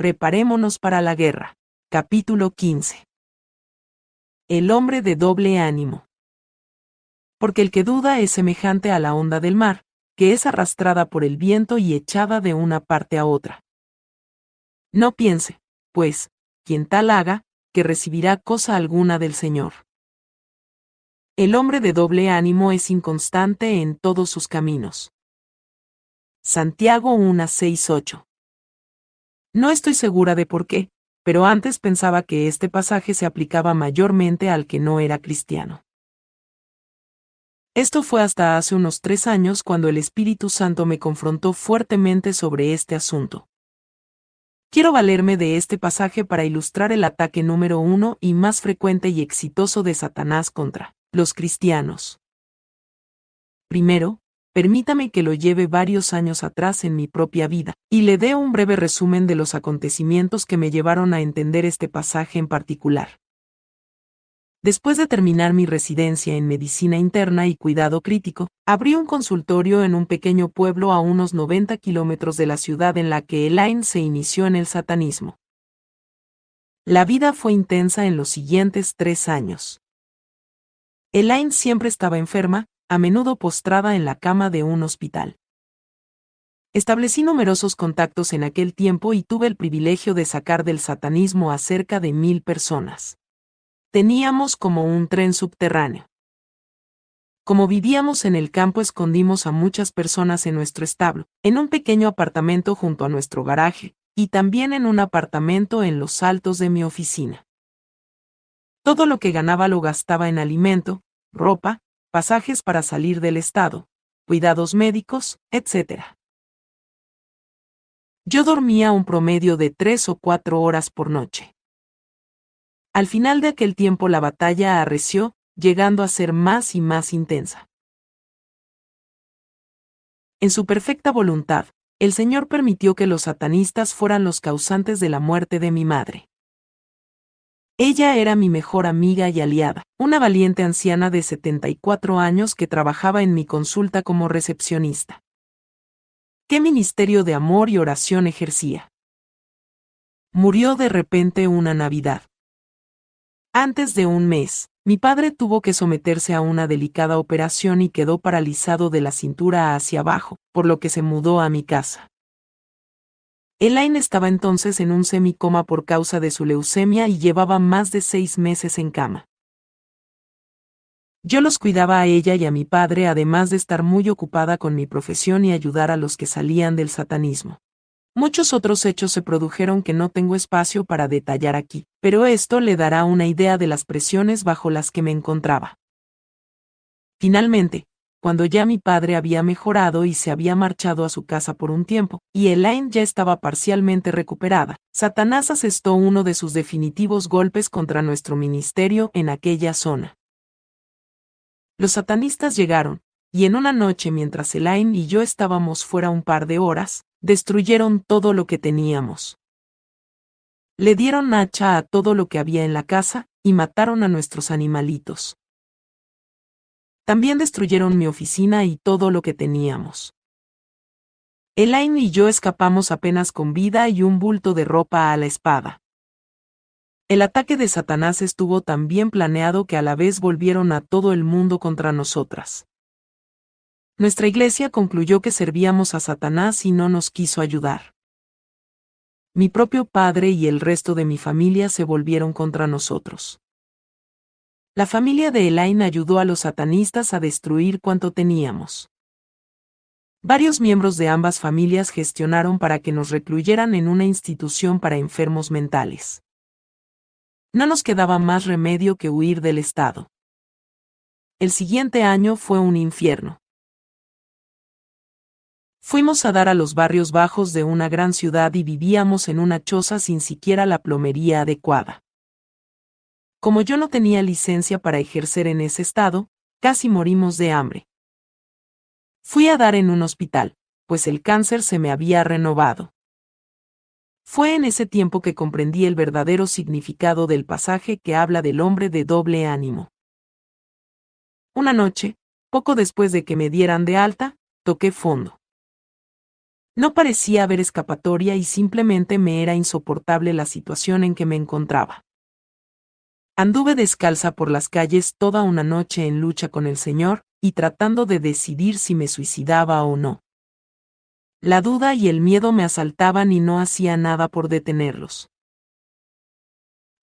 Preparémonos para la guerra. Capítulo 15. El hombre de doble ánimo. Porque el que duda es semejante a la onda del mar, que es arrastrada por el viento y echada de una parte a otra. No piense, pues, quien tal haga, que recibirá cosa alguna del Señor. El hombre de doble ánimo es inconstante en todos sus caminos. Santiago 1.6.8 no estoy segura de por qué, pero antes pensaba que este pasaje se aplicaba mayormente al que no era cristiano. Esto fue hasta hace unos tres años cuando el Espíritu Santo me confrontó fuertemente sobre este asunto. Quiero valerme de este pasaje para ilustrar el ataque número uno y más frecuente y exitoso de Satanás contra los cristianos. Primero, permítame que lo lleve varios años atrás en mi propia vida, y le dé un breve resumen de los acontecimientos que me llevaron a entender este pasaje en particular. Después de terminar mi residencia en medicina interna y cuidado crítico, abrí un consultorio en un pequeño pueblo a unos 90 kilómetros de la ciudad en la que Elaine se inició en el satanismo. La vida fue intensa en los siguientes tres años. Elaine siempre estaba enferma, a menudo postrada en la cama de un hospital. Establecí numerosos contactos en aquel tiempo y tuve el privilegio de sacar del satanismo a cerca de mil personas. Teníamos como un tren subterráneo. Como vivíamos en el campo escondimos a muchas personas en nuestro establo, en un pequeño apartamento junto a nuestro garaje, y también en un apartamento en los altos de mi oficina. Todo lo que ganaba lo gastaba en alimento, ropa, pasajes para salir del estado, cuidados médicos, etc. Yo dormía un promedio de tres o cuatro horas por noche. Al final de aquel tiempo la batalla arreció, llegando a ser más y más intensa. En su perfecta voluntad, el Señor permitió que los satanistas fueran los causantes de la muerte de mi madre. Ella era mi mejor amiga y aliada, una valiente anciana de 74 años que trabajaba en mi consulta como recepcionista. ¿Qué ministerio de amor y oración ejercía? Murió de repente una Navidad. Antes de un mes, mi padre tuvo que someterse a una delicada operación y quedó paralizado de la cintura hacia abajo, por lo que se mudó a mi casa. Elaine estaba entonces en un semicoma por causa de su leucemia y llevaba más de seis meses en cama. Yo los cuidaba a ella y a mi padre además de estar muy ocupada con mi profesión y ayudar a los que salían del satanismo. Muchos otros hechos se produjeron que no tengo espacio para detallar aquí, pero esto le dará una idea de las presiones bajo las que me encontraba. Finalmente, cuando ya mi padre había mejorado y se había marchado a su casa por un tiempo, y Elaine ya estaba parcialmente recuperada, Satanás asestó uno de sus definitivos golpes contra nuestro ministerio en aquella zona. Los satanistas llegaron, y en una noche mientras Elaine y yo estábamos fuera un par de horas, destruyeron todo lo que teníamos. Le dieron hacha a todo lo que había en la casa, y mataron a nuestros animalitos. También destruyeron mi oficina y todo lo que teníamos. Elaine y yo escapamos apenas con vida y un bulto de ropa a la espada. El ataque de Satanás estuvo tan bien planeado que a la vez volvieron a todo el mundo contra nosotras. Nuestra iglesia concluyó que servíamos a Satanás y no nos quiso ayudar. Mi propio padre y el resto de mi familia se volvieron contra nosotros. La familia de Elaine ayudó a los satanistas a destruir cuanto teníamos. Varios miembros de ambas familias gestionaron para que nos recluyeran en una institución para enfermos mentales. No nos quedaba más remedio que huir del Estado. El siguiente año fue un infierno. Fuimos a dar a los barrios bajos de una gran ciudad y vivíamos en una choza sin siquiera la plomería adecuada. Como yo no tenía licencia para ejercer en ese estado, casi morimos de hambre. Fui a dar en un hospital, pues el cáncer se me había renovado. Fue en ese tiempo que comprendí el verdadero significado del pasaje que habla del hombre de doble ánimo. Una noche, poco después de que me dieran de alta, toqué fondo. No parecía haber escapatoria y simplemente me era insoportable la situación en que me encontraba. Anduve descalza por las calles toda una noche en lucha con el Señor y tratando de decidir si me suicidaba o no. La duda y el miedo me asaltaban y no hacía nada por detenerlos.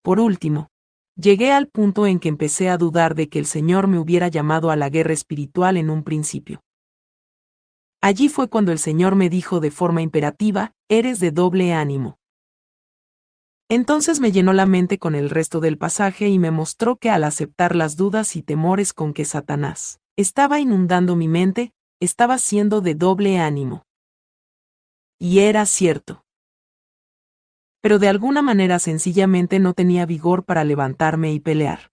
Por último, llegué al punto en que empecé a dudar de que el Señor me hubiera llamado a la guerra espiritual en un principio. Allí fue cuando el Señor me dijo de forma imperativa, eres de doble ánimo. Entonces me llenó la mente con el resto del pasaje y me mostró que al aceptar las dudas y temores con que Satanás estaba inundando mi mente, estaba siendo de doble ánimo. Y era cierto. Pero de alguna manera sencillamente no tenía vigor para levantarme y pelear.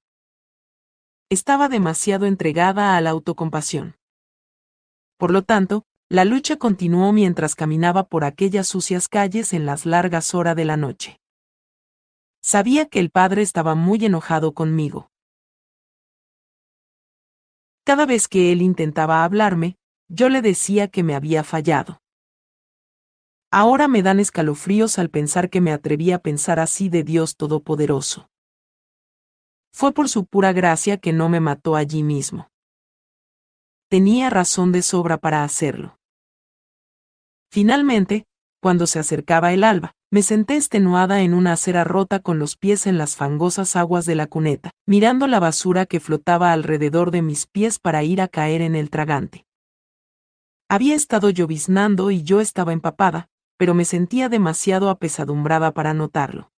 Estaba demasiado entregada a la autocompasión. Por lo tanto, la lucha continuó mientras caminaba por aquellas sucias calles en las largas horas de la noche. Sabía que el padre estaba muy enojado conmigo. Cada vez que él intentaba hablarme, yo le decía que me había fallado. Ahora me dan escalofríos al pensar que me atreví a pensar así de Dios Todopoderoso. Fue por su pura gracia que no me mató allí mismo tenía razón de sobra para hacerlo. Finalmente, cuando se acercaba el alba, me senté extenuada en una acera rota con los pies en las fangosas aguas de la cuneta, mirando la basura que flotaba alrededor de mis pies para ir a caer en el tragante. Había estado lloviznando y yo estaba empapada, pero me sentía demasiado apesadumbrada para notarlo.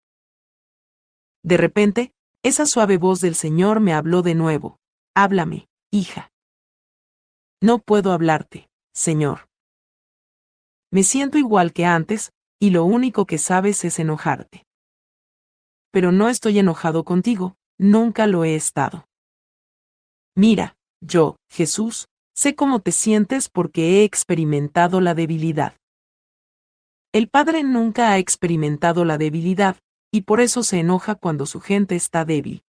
De repente, esa suave voz del Señor me habló de nuevo. Háblame, hija. No puedo hablarte, Señor. Me siento igual que antes, y lo único que sabes es enojarte. Pero no estoy enojado contigo, nunca lo he estado. Mira, yo, Jesús, sé cómo te sientes porque he experimentado la debilidad. El Padre nunca ha experimentado la debilidad, y por eso se enoja cuando su gente está débil.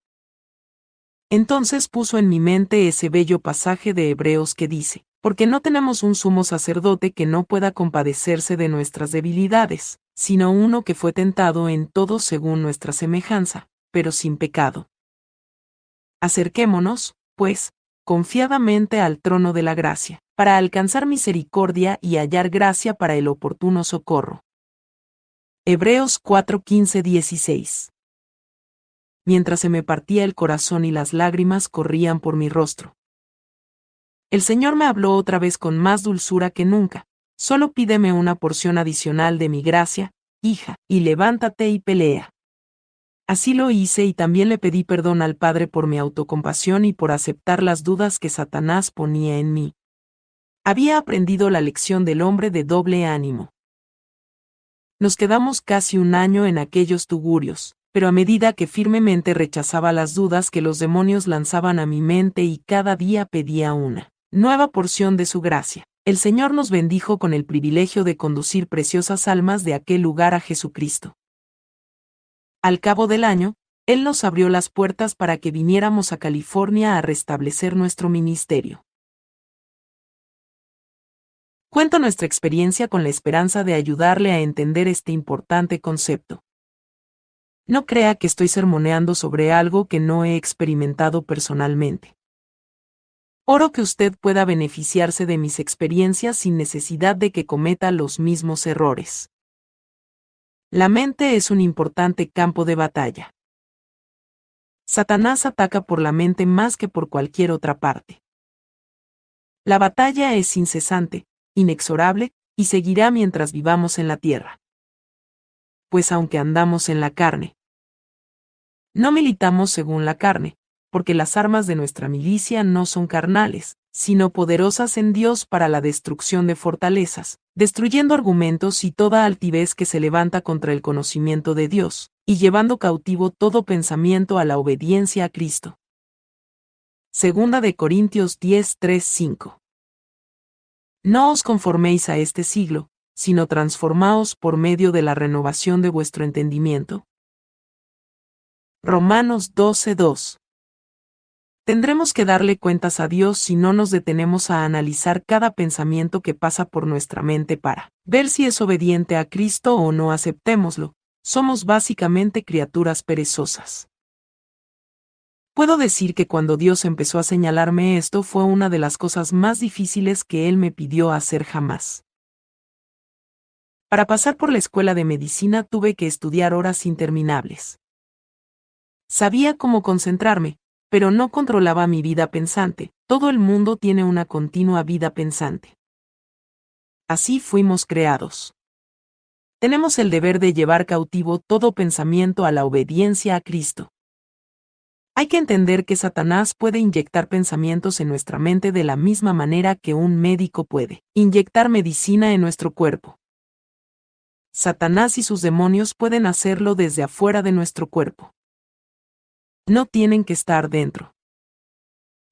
Entonces puso en mi mente ese bello pasaje de Hebreos que dice, porque no tenemos un sumo sacerdote que no pueda compadecerse de nuestras debilidades, sino uno que fue tentado en todo según nuestra semejanza, pero sin pecado. Acerquémonos, pues, confiadamente al trono de la gracia, para alcanzar misericordia y hallar gracia para el oportuno socorro. Hebreos 415 16 mientras se me partía el corazón y las lágrimas corrían por mi rostro. El Señor me habló otra vez con más dulzura que nunca, solo pídeme una porción adicional de mi gracia, hija, y levántate y pelea. Así lo hice y también le pedí perdón al Padre por mi autocompasión y por aceptar las dudas que Satanás ponía en mí. Había aprendido la lección del hombre de doble ánimo. Nos quedamos casi un año en aquellos tugurios, pero a medida que firmemente rechazaba las dudas que los demonios lanzaban a mi mente y cada día pedía una nueva porción de su gracia, el Señor nos bendijo con el privilegio de conducir preciosas almas de aquel lugar a Jesucristo. Al cabo del año, Él nos abrió las puertas para que viniéramos a California a restablecer nuestro ministerio. Cuento nuestra experiencia con la esperanza de ayudarle a entender este importante concepto. No crea que estoy sermoneando sobre algo que no he experimentado personalmente. Oro que usted pueda beneficiarse de mis experiencias sin necesidad de que cometa los mismos errores. La mente es un importante campo de batalla. Satanás ataca por la mente más que por cualquier otra parte. La batalla es incesante, inexorable, y seguirá mientras vivamos en la tierra. Pues aunque andamos en la carne, no militamos según la carne, porque las armas de nuestra milicia no son carnales, sino poderosas en Dios para la destrucción de fortalezas, destruyendo argumentos y toda altivez que se levanta contra el conocimiento de Dios, y llevando cautivo todo pensamiento a la obediencia a Cristo. Segunda de Corintios 10, 3, 5. No os conforméis a este siglo, sino transformaos por medio de la renovación de vuestro entendimiento, Romanos 12:2. Tendremos que darle cuentas a Dios si no nos detenemos a analizar cada pensamiento que pasa por nuestra mente para ver si es obediente a Cristo o no aceptémoslo. Somos básicamente criaturas perezosas. Puedo decir que cuando Dios empezó a señalarme esto fue una de las cosas más difíciles que Él me pidió hacer jamás. Para pasar por la escuela de medicina tuve que estudiar horas interminables. Sabía cómo concentrarme, pero no controlaba mi vida pensante. Todo el mundo tiene una continua vida pensante. Así fuimos creados. Tenemos el deber de llevar cautivo todo pensamiento a la obediencia a Cristo. Hay que entender que Satanás puede inyectar pensamientos en nuestra mente de la misma manera que un médico puede inyectar medicina en nuestro cuerpo. Satanás y sus demonios pueden hacerlo desde afuera de nuestro cuerpo. No tienen que estar dentro.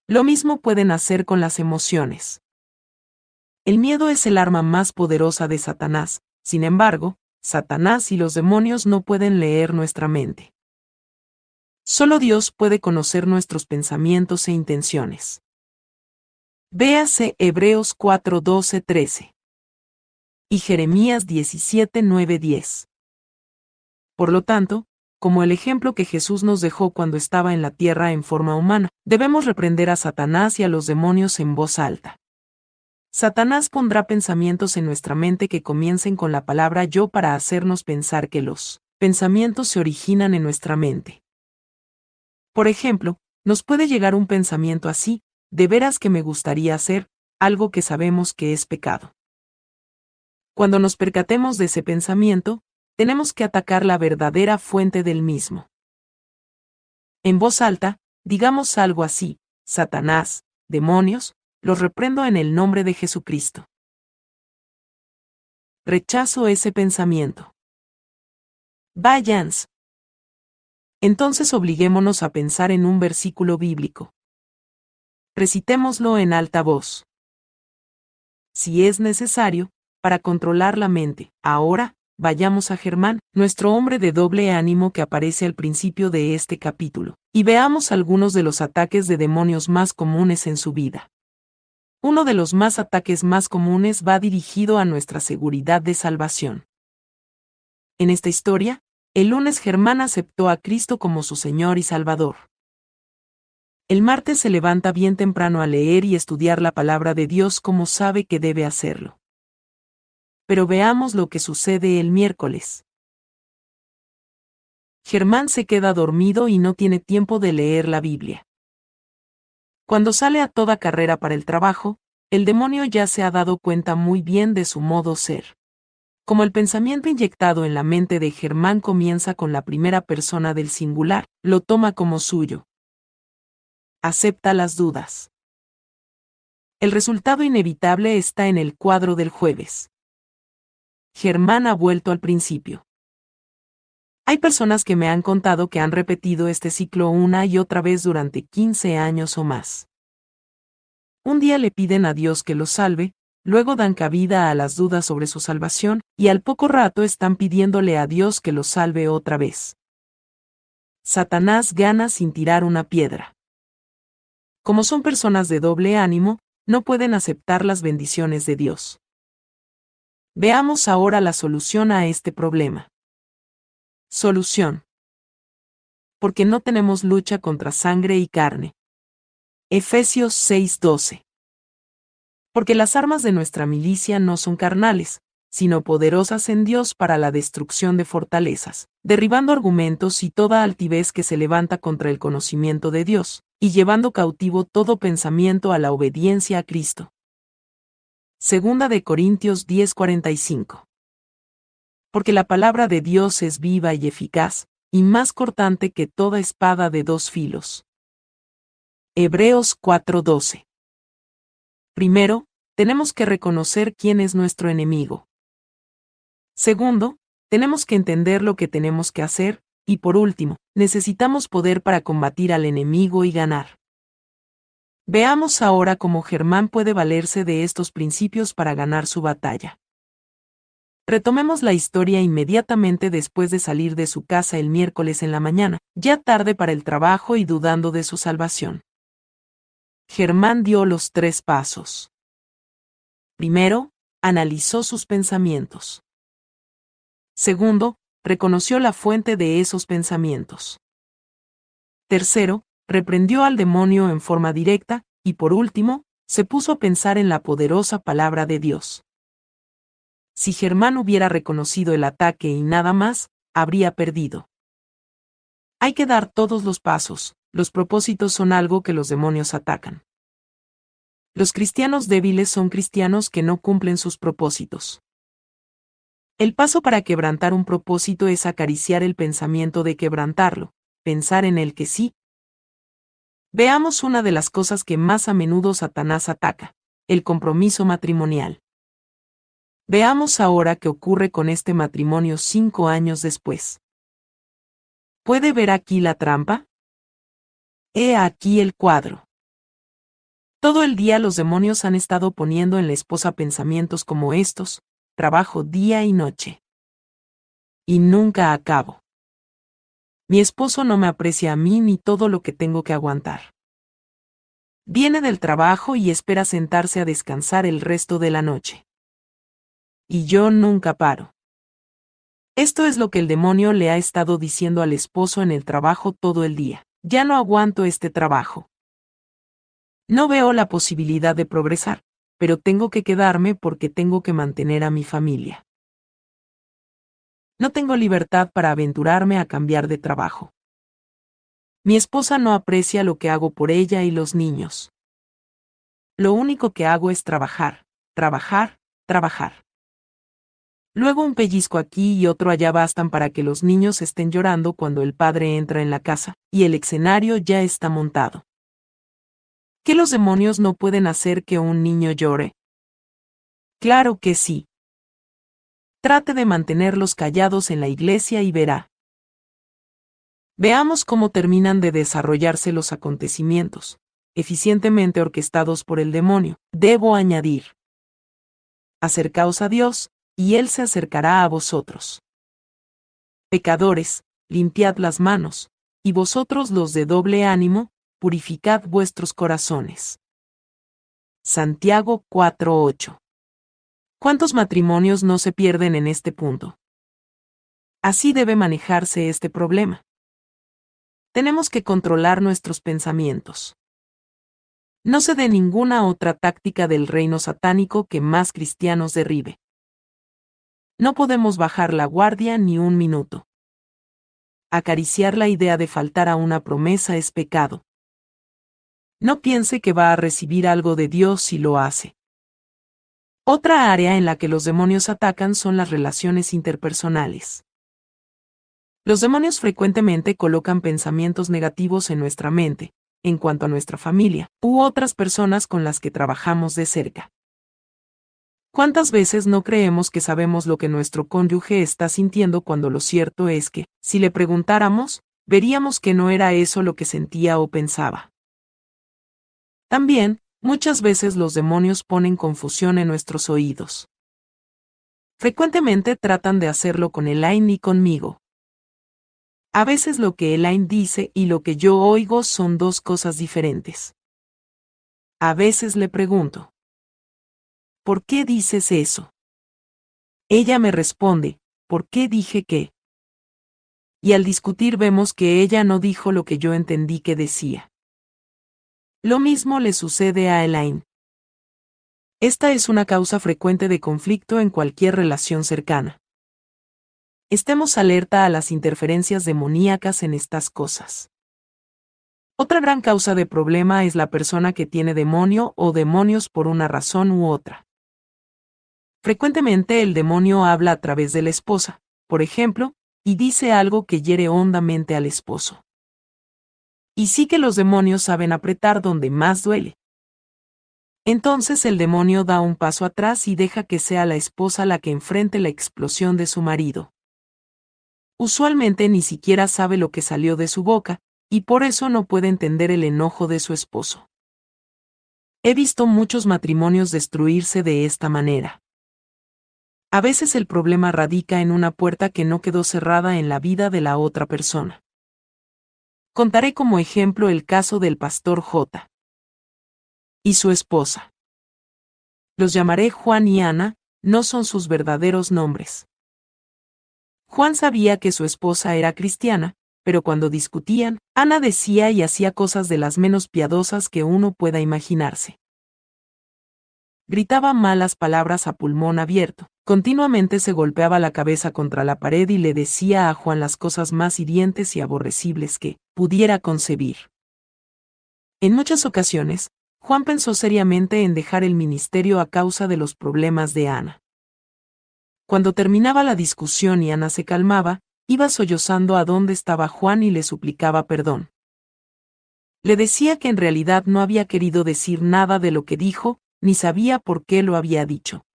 Lo mismo pueden hacer con las emociones. El miedo es el arma más poderosa de Satanás, sin embargo, Satanás y los demonios no pueden leer nuestra mente. Solo Dios puede conocer nuestros pensamientos e intenciones. Véase Hebreos 4, 12, 13. Y Jeremías 17, 9, 10. Por lo tanto, como el ejemplo que Jesús nos dejó cuando estaba en la tierra en forma humana, debemos reprender a Satanás y a los demonios en voz alta. Satanás pondrá pensamientos en nuestra mente que comiencen con la palabra yo para hacernos pensar que los pensamientos se originan en nuestra mente. Por ejemplo, nos puede llegar un pensamiento así, de veras que me gustaría hacer, algo que sabemos que es pecado. Cuando nos percatemos de ese pensamiento, tenemos que atacar la verdadera fuente del mismo. En voz alta, digamos algo así, Satanás, demonios, los reprendo en el nombre de Jesucristo. Rechazo ese pensamiento. Vayans, entonces obliguémonos a pensar en un versículo bíblico. Recitémoslo en alta voz. Si es necesario, para controlar la mente, ahora, vayamos a Germán, nuestro hombre de doble ánimo que aparece al principio de este capítulo, y veamos algunos de los ataques de demonios más comunes en su vida. Uno de los más ataques más comunes va dirigido a nuestra seguridad de salvación. En esta historia, el lunes Germán aceptó a Cristo como su Señor y Salvador. El martes se levanta bien temprano a leer y estudiar la palabra de Dios como sabe que debe hacerlo. Pero veamos lo que sucede el miércoles. Germán se queda dormido y no tiene tiempo de leer la Biblia. Cuando sale a toda carrera para el trabajo, el demonio ya se ha dado cuenta muy bien de su modo ser. Como el pensamiento inyectado en la mente de Germán comienza con la primera persona del singular, lo toma como suyo. Acepta las dudas. El resultado inevitable está en el cuadro del jueves. Germán ha vuelto al principio. Hay personas que me han contado que han repetido este ciclo una y otra vez durante 15 años o más. Un día le piden a Dios que los salve, luego dan cabida a las dudas sobre su salvación, y al poco rato están pidiéndole a Dios que los salve otra vez. Satanás gana sin tirar una piedra. Como son personas de doble ánimo, no pueden aceptar las bendiciones de Dios. Veamos ahora la solución a este problema. Solución. Porque no tenemos lucha contra sangre y carne. Efesios 6:12 porque las armas de nuestra milicia no son carnales, sino poderosas en Dios para la destrucción de fortalezas, derribando argumentos y toda altivez que se levanta contra el conocimiento de Dios, y llevando cautivo todo pensamiento a la obediencia a Cristo. Segunda de Corintios 10:45. Porque la palabra de Dios es viva y eficaz, y más cortante que toda espada de dos filos. Hebreos 4:12. Primero, tenemos que reconocer quién es nuestro enemigo. Segundo, tenemos que entender lo que tenemos que hacer, y por último, necesitamos poder para combatir al enemigo y ganar. Veamos ahora cómo Germán puede valerse de estos principios para ganar su batalla. Retomemos la historia inmediatamente después de salir de su casa el miércoles en la mañana, ya tarde para el trabajo y dudando de su salvación. Germán dio los tres pasos. Primero, analizó sus pensamientos. Segundo, reconoció la fuente de esos pensamientos. Tercero, reprendió al demonio en forma directa, y por último, se puso a pensar en la poderosa palabra de Dios. Si Germán hubiera reconocido el ataque y nada más, habría perdido. Hay que dar todos los pasos, los propósitos son algo que los demonios atacan. Los cristianos débiles son cristianos que no cumplen sus propósitos. El paso para quebrantar un propósito es acariciar el pensamiento de quebrantarlo, pensar en el que sí. Veamos una de las cosas que más a menudo Satanás ataca, el compromiso matrimonial. Veamos ahora qué ocurre con este matrimonio cinco años después. ¿Puede ver aquí la trampa? He aquí el cuadro. Todo el día los demonios han estado poniendo en la esposa pensamientos como estos, trabajo día y noche. Y nunca acabo. Mi esposo no me aprecia a mí ni todo lo que tengo que aguantar. Viene del trabajo y espera sentarse a descansar el resto de la noche. Y yo nunca paro. Esto es lo que el demonio le ha estado diciendo al esposo en el trabajo todo el día. Ya no aguanto este trabajo. No veo la posibilidad de progresar, pero tengo que quedarme porque tengo que mantener a mi familia. No tengo libertad para aventurarme a cambiar de trabajo. Mi esposa no aprecia lo que hago por ella y los niños. Lo único que hago es trabajar, trabajar, trabajar. Luego un pellizco aquí y otro allá bastan para que los niños estén llorando cuando el padre entra en la casa, y el escenario ya está montado. ¿Qué los demonios no pueden hacer que un niño llore? Claro que sí. Trate de mantenerlos callados en la iglesia y verá. Veamos cómo terminan de desarrollarse los acontecimientos, eficientemente orquestados por el demonio, debo añadir. Acercaos a Dios, y Él se acercará a vosotros. Pecadores, limpiad las manos, y vosotros los de doble ánimo, purificad vuestros corazones. Santiago 4:8. ¿Cuántos matrimonios no se pierden en este punto? Así debe manejarse este problema. Tenemos que controlar nuestros pensamientos. No se dé ninguna otra táctica del reino satánico que más cristianos derribe. No podemos bajar la guardia ni un minuto. Acariciar la idea de faltar a una promesa es pecado. No piense que va a recibir algo de Dios si lo hace. Otra área en la que los demonios atacan son las relaciones interpersonales. Los demonios frecuentemente colocan pensamientos negativos en nuestra mente, en cuanto a nuestra familia, u otras personas con las que trabajamos de cerca. ¿Cuántas veces no creemos que sabemos lo que nuestro cónyuge está sintiendo cuando lo cierto es que, si le preguntáramos, veríamos que no era eso lo que sentía o pensaba? También, muchas veces los demonios ponen confusión en nuestros oídos. Frecuentemente tratan de hacerlo con Elaine y conmigo. A veces lo que Elaine dice y lo que yo oigo son dos cosas diferentes. A veces le pregunto, ¿por qué dices eso? Ella me responde, ¿por qué dije qué? Y al discutir vemos que ella no dijo lo que yo entendí que decía. Lo mismo le sucede a Elaine. Esta es una causa frecuente de conflicto en cualquier relación cercana. Estemos alerta a las interferencias demoníacas en estas cosas. Otra gran causa de problema es la persona que tiene demonio o demonios por una razón u otra. Frecuentemente el demonio habla a través de la esposa, por ejemplo, y dice algo que hiere hondamente al esposo. Y sí que los demonios saben apretar donde más duele. Entonces el demonio da un paso atrás y deja que sea la esposa la que enfrente la explosión de su marido. Usualmente ni siquiera sabe lo que salió de su boca, y por eso no puede entender el enojo de su esposo. He visto muchos matrimonios destruirse de esta manera. A veces el problema radica en una puerta que no quedó cerrada en la vida de la otra persona. Contaré como ejemplo el caso del pastor J. y su esposa. Los llamaré Juan y Ana, no son sus verdaderos nombres. Juan sabía que su esposa era cristiana, pero cuando discutían, Ana decía y hacía cosas de las menos piadosas que uno pueda imaginarse. Gritaba malas palabras a pulmón abierto, continuamente se golpeaba la cabeza contra la pared y le decía a Juan las cosas más hirientes y aborrecibles que pudiera concebir. En muchas ocasiones, Juan pensó seriamente en dejar el ministerio a causa de los problemas de Ana. Cuando terminaba la discusión y Ana se calmaba, iba sollozando a dónde estaba Juan y le suplicaba perdón. Le decía que en realidad no había querido decir nada de lo que dijo, ni sabía por qué lo había dicho.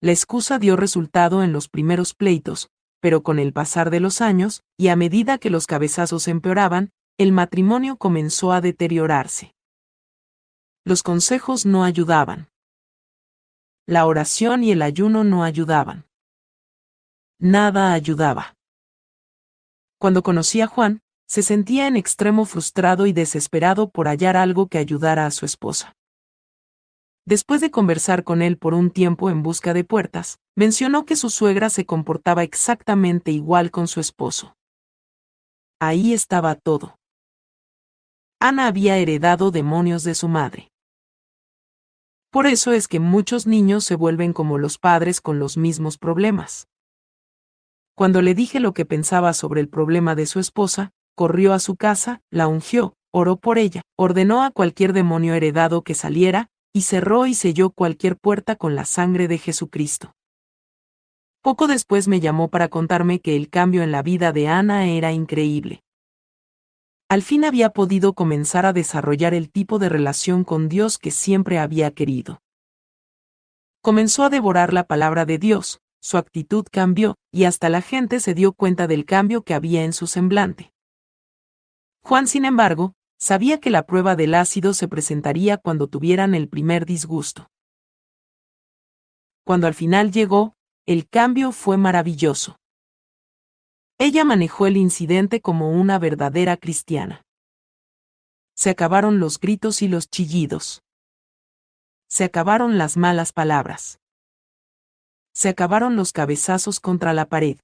La excusa dio resultado en los primeros pleitos, pero con el pasar de los años, y a medida que los cabezazos empeoraban, el matrimonio comenzó a deteriorarse. Los consejos no ayudaban. La oración y el ayuno no ayudaban. Nada ayudaba. Cuando conocí a Juan, se sentía en extremo frustrado y desesperado por hallar algo que ayudara a su esposa. Después de conversar con él por un tiempo en busca de puertas, mencionó que su suegra se comportaba exactamente igual con su esposo. Ahí estaba todo. Ana había heredado demonios de su madre. Por eso es que muchos niños se vuelven como los padres con los mismos problemas. Cuando le dije lo que pensaba sobre el problema de su esposa, corrió a su casa, la ungió, oró por ella, ordenó a cualquier demonio heredado que saliera, y cerró y selló cualquier puerta con la sangre de Jesucristo. Poco después me llamó para contarme que el cambio en la vida de Ana era increíble. Al fin había podido comenzar a desarrollar el tipo de relación con Dios que siempre había querido. Comenzó a devorar la palabra de Dios, su actitud cambió, y hasta la gente se dio cuenta del cambio que había en su semblante. Juan, sin embargo, sabía que la prueba del ácido se presentaría cuando tuvieran el primer disgusto. Cuando al final llegó, el cambio fue maravilloso. Ella manejó el incidente como una verdadera cristiana. Se acabaron los gritos y los chillidos. Se acabaron las malas palabras. Se acabaron los cabezazos contra la pared.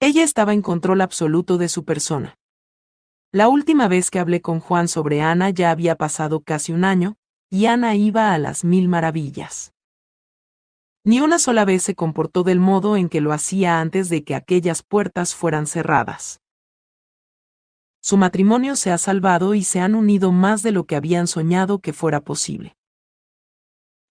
Ella estaba en control absoluto de su persona. La última vez que hablé con Juan sobre Ana ya había pasado casi un año, y Ana iba a las mil maravillas. Ni una sola vez se comportó del modo en que lo hacía antes de que aquellas puertas fueran cerradas. Su matrimonio se ha salvado y se han unido más de lo que habían soñado que fuera posible.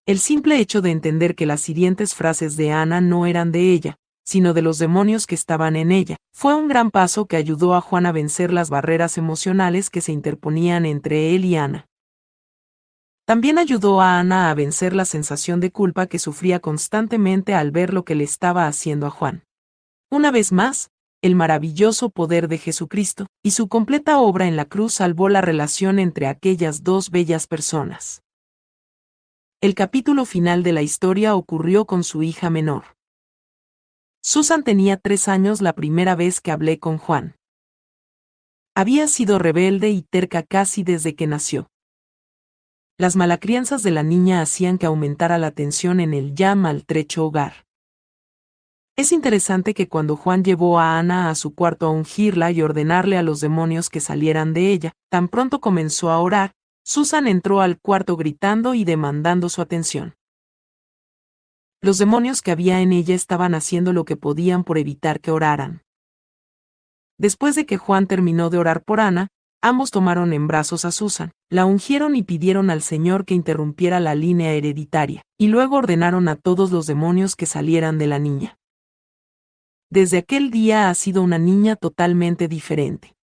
El simple hecho de entender que las hirientes frases de Ana no eran de ella, sino de los demonios que estaban en ella. Fue un gran paso que ayudó a Juan a vencer las barreras emocionales que se interponían entre él y Ana. También ayudó a Ana a vencer la sensación de culpa que sufría constantemente al ver lo que le estaba haciendo a Juan. Una vez más, el maravilloso poder de Jesucristo y su completa obra en la cruz salvó la relación entre aquellas dos bellas personas. El capítulo final de la historia ocurrió con su hija menor. Susan tenía tres años la primera vez que hablé con Juan. Había sido rebelde y terca casi desde que nació. Las malacrianzas de la niña hacían que aumentara la tensión en el ya maltrecho hogar. Es interesante que cuando Juan llevó a Ana a su cuarto a ungirla y ordenarle a los demonios que salieran de ella, tan pronto comenzó a orar, Susan entró al cuarto gritando y demandando su atención. Los demonios que había en ella estaban haciendo lo que podían por evitar que oraran. Después de que Juan terminó de orar por Ana, ambos tomaron en brazos a Susan, la ungieron y pidieron al Señor que interrumpiera la línea hereditaria, y luego ordenaron a todos los demonios que salieran de la niña. Desde aquel día ha sido una niña totalmente diferente.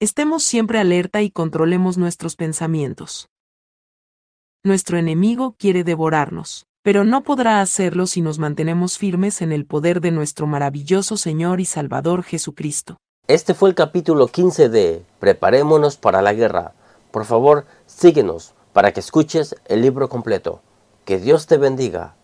Estemos siempre alerta y controlemos nuestros pensamientos. Nuestro enemigo quiere devorarnos pero no podrá hacerlo si nos mantenemos firmes en el poder de nuestro maravilloso Señor y Salvador Jesucristo. Este fue el capítulo 15 de Preparémonos para la guerra. Por favor, síguenos para que escuches el libro completo. Que Dios te bendiga.